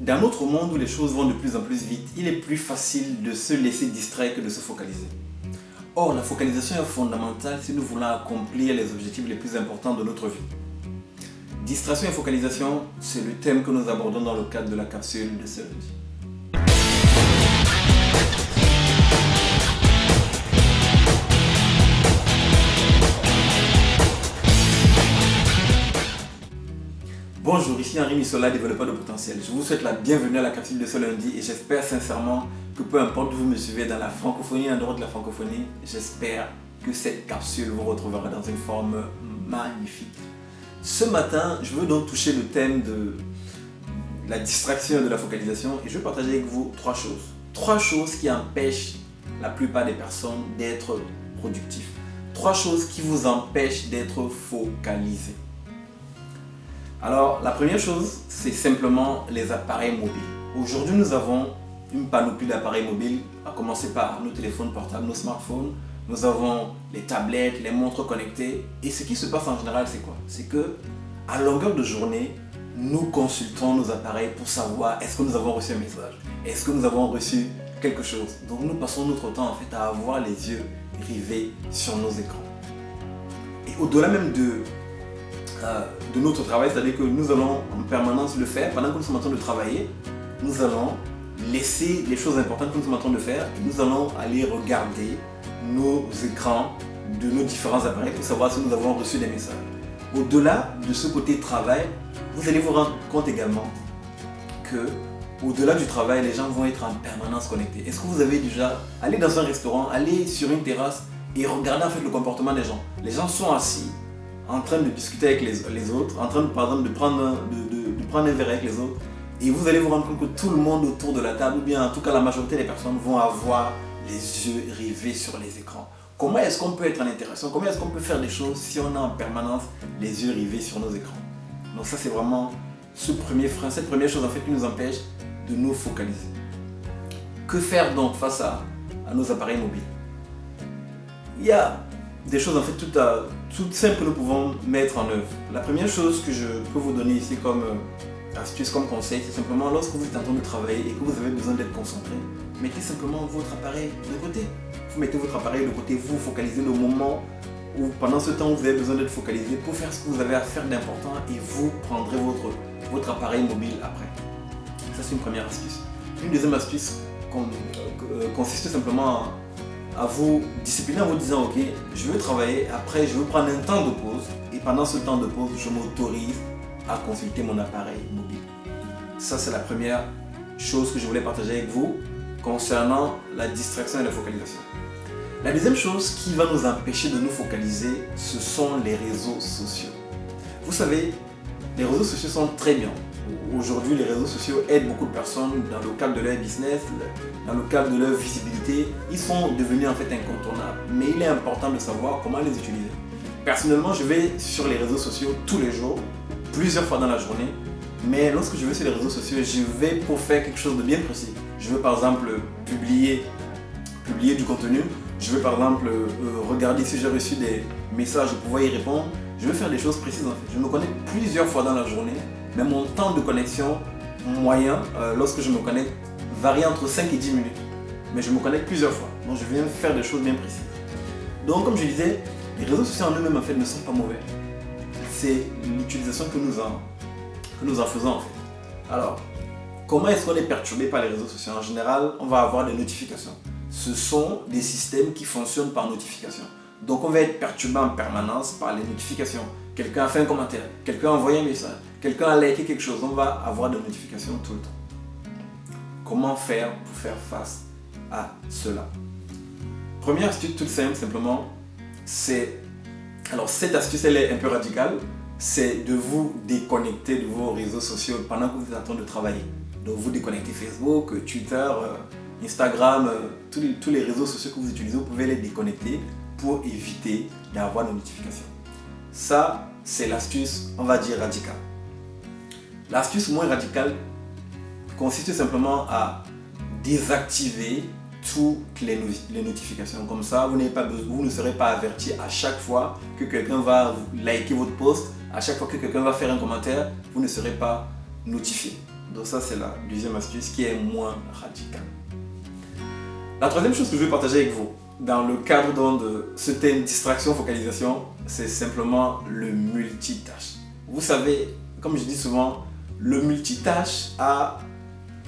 dans notre monde où les choses vont de plus en plus vite, il est plus facile de se laisser distraire que de se focaliser. Or, la focalisation est fondamentale si nous voulons accomplir les objectifs les plus importants de notre vie. Distraction et focalisation, c'est le thème que nous abordons dans le cadre de la capsule de ce lundi. Bonjour, ici Henri Missola, développeur de potentiel. Je vous souhaite la bienvenue à la capsule de ce lundi et j'espère sincèrement que peu importe où vous me suivez dans la francophonie, en dehors de la francophonie, j'espère que cette capsule vous retrouvera dans une forme magnifique. Ce matin, je veux donc toucher le thème de la distraction et de la focalisation et je veux partager avec vous trois choses. Trois choses qui empêchent la plupart des personnes d'être productifs. Trois choses qui vous empêchent d'être focalisés. Alors, la première chose, c'est simplement les appareils mobiles. Aujourd'hui, nous avons une panoplie d'appareils mobiles, à commencer par nos téléphones portables, nos smartphones. Nous avons les tablettes, les montres connectées. Et ce qui se passe en général, c'est quoi? C'est que, à longueur de journée, nous consultons nos appareils pour savoir est-ce que nous avons reçu un message, est-ce que nous avons reçu quelque chose. Donc, nous passons notre temps en fait à avoir les yeux rivés sur nos écrans. Et au-delà même de euh, de notre travail, c'est-à-dire que nous allons en permanence le faire pendant que nous sommes en train de travailler. Nous allons laisser les choses importantes que nous sommes en train de faire et nous allons aller regarder nos écrans de nos différents appareils pour savoir si nous avons reçu des messages. Au-delà de ce côté travail, vous allez vous rendre compte également que au-delà du travail, les gens vont être en permanence connectés. Est-ce que vous avez déjà allé dans un restaurant, aller sur une terrasse et regarder en fait le comportement des gens? Les gens sont assis, en train de discuter avec les, autres, en train par exemple de prendre, de, prendre un verre avec les autres, et vous allez vous rendre compte que tout le monde autour de la table, ou bien en tout cas la majorité des personnes, vont avoir les yeux rivés sur les écrans. Comment est-ce qu'on peut être en interaction? Comment est-ce qu'on peut faire des choses si on a en permanence les yeux rivés sur nos écrans? Donc ça c'est vraiment ce premier frein, cette première chose en fait qui nous empêche de nous focaliser. Que faire donc face à, à nos appareils mobiles? Il y a des choses en fait tout à, toutes simples que nous pouvons mettre en œuvre. La première chose que je peux vous donner ici comme euh, astuce, comme conseil, c'est simplement lorsque vous êtes en train de travailler et que vous avez besoin d'être concentré, mettez simplement votre appareil de côté. Vous mettez votre appareil de côté, vous focalisez le moment où pendant ce temps vous avez besoin d'être focalisé pour faire ce que vous avez à faire d'important et vous prendrez votre, votre appareil mobile après. Ça c'est une première astuce. Une deuxième astuce euh, consiste simplement à vous discipliner en vous disant ok, je veux travailler, après je veux prendre un temps de pause et pendant ce temps de pause, je m'autorise à consulter mon appareil mobile. Ça, c'est la première chose que je voulais partager avec vous concernant la distraction et la focalisation. La deuxième chose qui va nous empêcher de nous focaliser, ce sont les réseaux sociaux. Vous savez, les réseaux sociaux sont très bien. Aujourd'hui, les réseaux sociaux aident beaucoup de personnes dans le cadre de leur business, dans le cadre de leur visibilité. Ils sont devenus en fait incontournables. Mais il est important de savoir comment les utiliser. Personnellement, je vais sur les réseaux sociaux tous les jours, plusieurs fois dans la journée. Mais lorsque je vais sur les réseaux sociaux, je vais pour faire quelque chose de bien précis. Je veux par exemple publier, publier du contenu. Je veux par exemple euh, regarder si j'ai reçu des messages pour pouvoir y répondre. Je veux faire des choses précises en fait. Je me connecte plusieurs fois dans la journée mais mon temps de connexion moyen, euh, lorsque je me connecte, varie entre 5 et 10 minutes. Mais je me connecte plusieurs fois. Donc je viens faire des choses bien précises. Donc comme je disais, les réseaux sociaux en eux-mêmes en fait ne sont pas mauvais. C'est l'utilisation que nous en, que nous en faisons en fait. Alors, comment est-ce qu'on est perturbé par les réseaux sociaux? En général, on va avoir des notifications. Ce sont des systèmes qui fonctionnent par notification. Donc on va être perturbé en permanence par les notifications. Quelqu'un a fait un commentaire, quelqu'un a envoyé un message, quelqu'un a liké quelque chose. On va avoir des notifications tout le temps. Comment faire pour faire face à cela? Première astuce toute simple, simplement, c'est... Alors cette astuce, elle est un peu radicale. C'est de vous déconnecter de vos réseaux sociaux pendant que vous êtes en train de travailler. Donc vous déconnectez Facebook, Twitter, euh, Instagram, euh, tous les, tous les réseaux sociaux que vous utilisez, vous pouvez les déconnecter pour éviter d'avoir des notifications. Ça, c'est l'astuce, on va dire, radicale. L'astuce moins radicale consiste simplement à désactiver toutes les, notifications. Comme ça, vous, pas, vous ne serez pas averti à chaque fois que quelqu'un va liker votre post, à chaque fois que quelqu'un va faire un commentaire, vous ne serez pas notifié. Donc ça, c'est la deuxième astuce qui est moins radicale. La troisième chose que je vais partager avec vous, dans le cadre de ce thème distraction, focalisation, c'est simplement le multitâche. Vous savez, comme je dis souvent, le multitâche a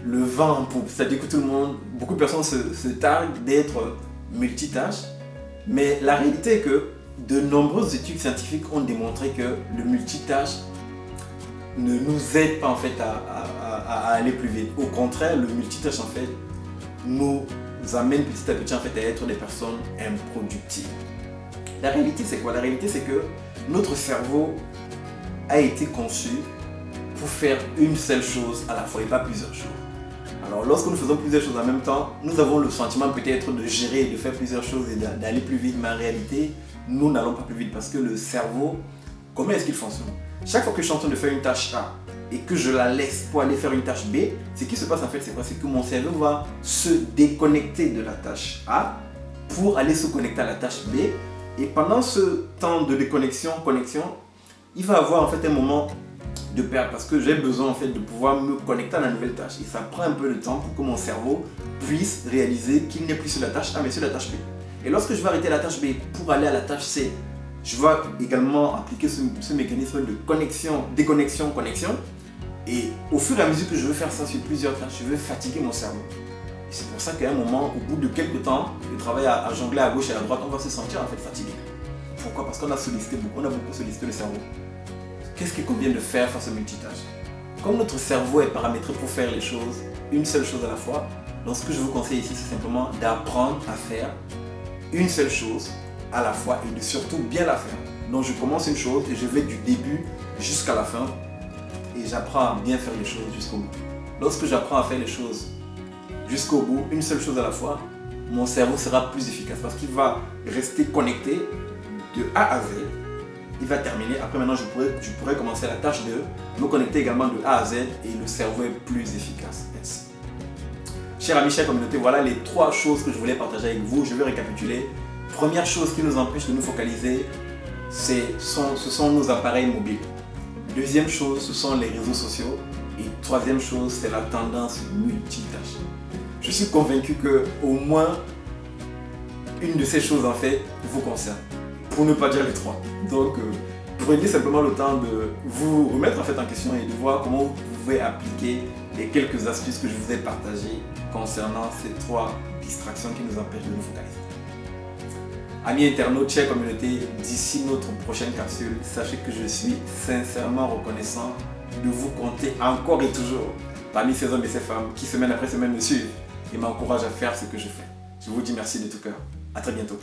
le vent en poupe. C'est-à-dire que tout le monde, beaucoup de personnes se, targuent d'être multitâche, mais la réalité est que de nombreuses études scientifiques ont démontré que le multitâche ne nous aide pas en fait à, aller plus vite. Au contraire, le multitâche en fait nous amène petit à petit en fait à être des personnes improductives. La réalité c'est quoi? La réalité c'est que notre cerveau a été conçu pour faire une seule chose à la fois et pas plusieurs choses. Alors lorsque nous faisons plusieurs choses en même temps, nous avons le sentiment peut-être de gérer, de faire plusieurs choses et d'aller plus vite, mais en réalité, nous n'allons pas plus vite parce que le cerveau, comment est-ce qu'il fonctionne? Chaque fois que je suis en train de faire une tâche A et que je la laisse pour aller faire une tâche B, ce qui se passe en fait, c'est que mon cerveau va se déconnecter de la tâche A pour aller se connecter à la tâche B. Et pendant ce temps de déconnexion, connexion, il va avoir en fait un moment de perdre parce que j'ai besoin en fait de pouvoir me connecter à la nouvelle tâche. Et ça prend un peu de temps pour que mon cerveau puisse réaliser qu'il n'est plus sur la tâche A mais sur la tâche B. Et lorsque je vais arrêter la tâche B pour aller à la tâche C, je vais également appliquer ce, mécanisme de connexion, déconnexion, connexion. Et au fur et à mesure que je veux faire ça sur plusieurs tâches, je vais fatiguer mon cerveau. C'est pour ça qu'à un moment, au bout de quelques temps, de travail à, à, jongler à gauche et à droite, on va se sentir en fait fatigué. Pourquoi? Parce qu'on a sollicité beaucoup, on a beaucoup sollicité le cerveau. Qu'est-ce qu'il convient de faire face au multitâche? Comme notre cerveau est paramétré pour faire les choses, une seule chose à la fois, donc ce que je vous conseille ici, c'est simplement d'apprendre à faire une seule chose à la fois et de surtout bien la faire. Donc je commence une chose et je vais du début jusqu'à la fin et j'apprends à bien faire les choses jusqu'au bout. Lorsque j'apprends à faire les choses jusqu'au bout, une seule chose à la fois, mon cerveau sera plus efficace parce qu'il va rester connecté de A à Z. Il va terminer. Après maintenant, je pourrais, commencer la tâche de me connecter également de A à Z et le cerveau est plus efficace. Chers amis, chère communauté, voilà les trois choses que je voulais partager avec vous. Je vais récapituler. Première chose qui nous empêche de nous focaliser, ce sont nos appareils mobiles. Deuxième chose, ce sont les réseaux sociaux. Et troisième chose, c'est la tendance multitâche. Je suis convaincu que au moins une de ces choses en fait vous concerne. Pour ne pas dire les trois. Donc euh, prenez simplement le temps de vous remettre en fait en question et de voir comment vous pouvez appliquer les quelques astuces que je vous ai partagées concernant ces trois distractions qui nous empêchent de nous focaliser. Amis internautes, chers communauté, d'ici notre prochaine capsule, sachez que je suis sincèrement reconnaissant de vous compter encore et toujours parmi ces hommes et ces femmes qui semaine après semaine me suivent et m'encouragent à faire ce que je fais. Je vous dis merci de tout cœur. À très bientôt.